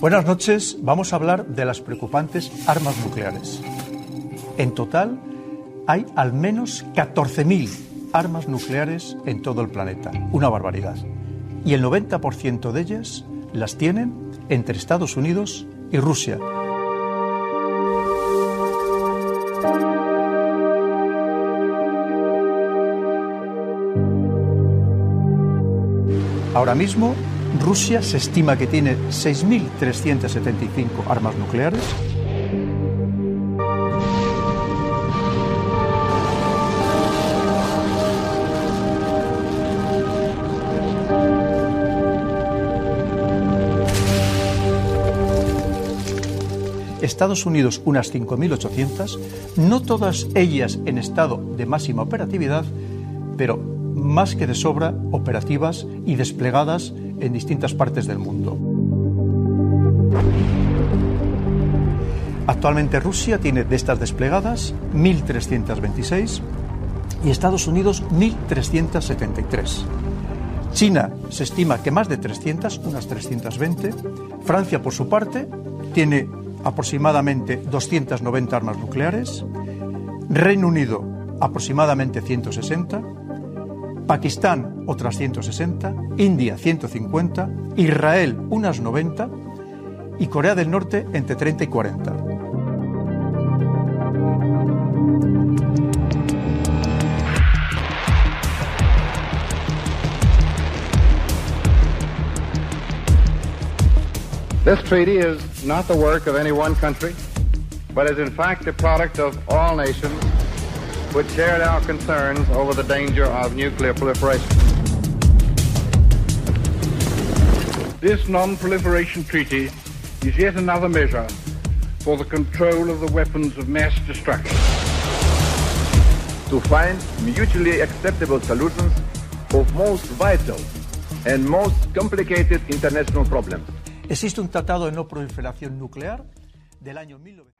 Buenas noches, vamos a hablar de las preocupantes armas nucleares. En total hay al menos 14.000 armas nucleares en todo el planeta, una barbaridad. Y el 90% de ellas las tienen entre Estados Unidos y Rusia. Ahora mismo Rusia se estima que tiene 6.375 armas nucleares. Estados Unidos unas 5.800, no todas ellas en estado de máxima operatividad, pero más que de sobra operativas y desplegadas en distintas partes del mundo. Actualmente Rusia tiene de estas desplegadas 1.326 y Estados Unidos 1.373. China se estima que más de 300, unas 320. Francia, por su parte, tiene aproximadamente 290 armas nucleares. Reino Unido, aproximadamente 160. Pakistán otras 160, India 150, Israel unas 90 y Corea del Norte entre 30 y 40. This treaty is not the work of any one country, but is in fact the product of all nations which shared our concerns over the danger of nuclear proliferation. This non-proliferation treaty is yet another measure for the control of the weapons of mass destruction. To find mutually acceptable solutions of most vital and most complicated international problems. Existe un tratado de no proliferación nuclear del año 1900.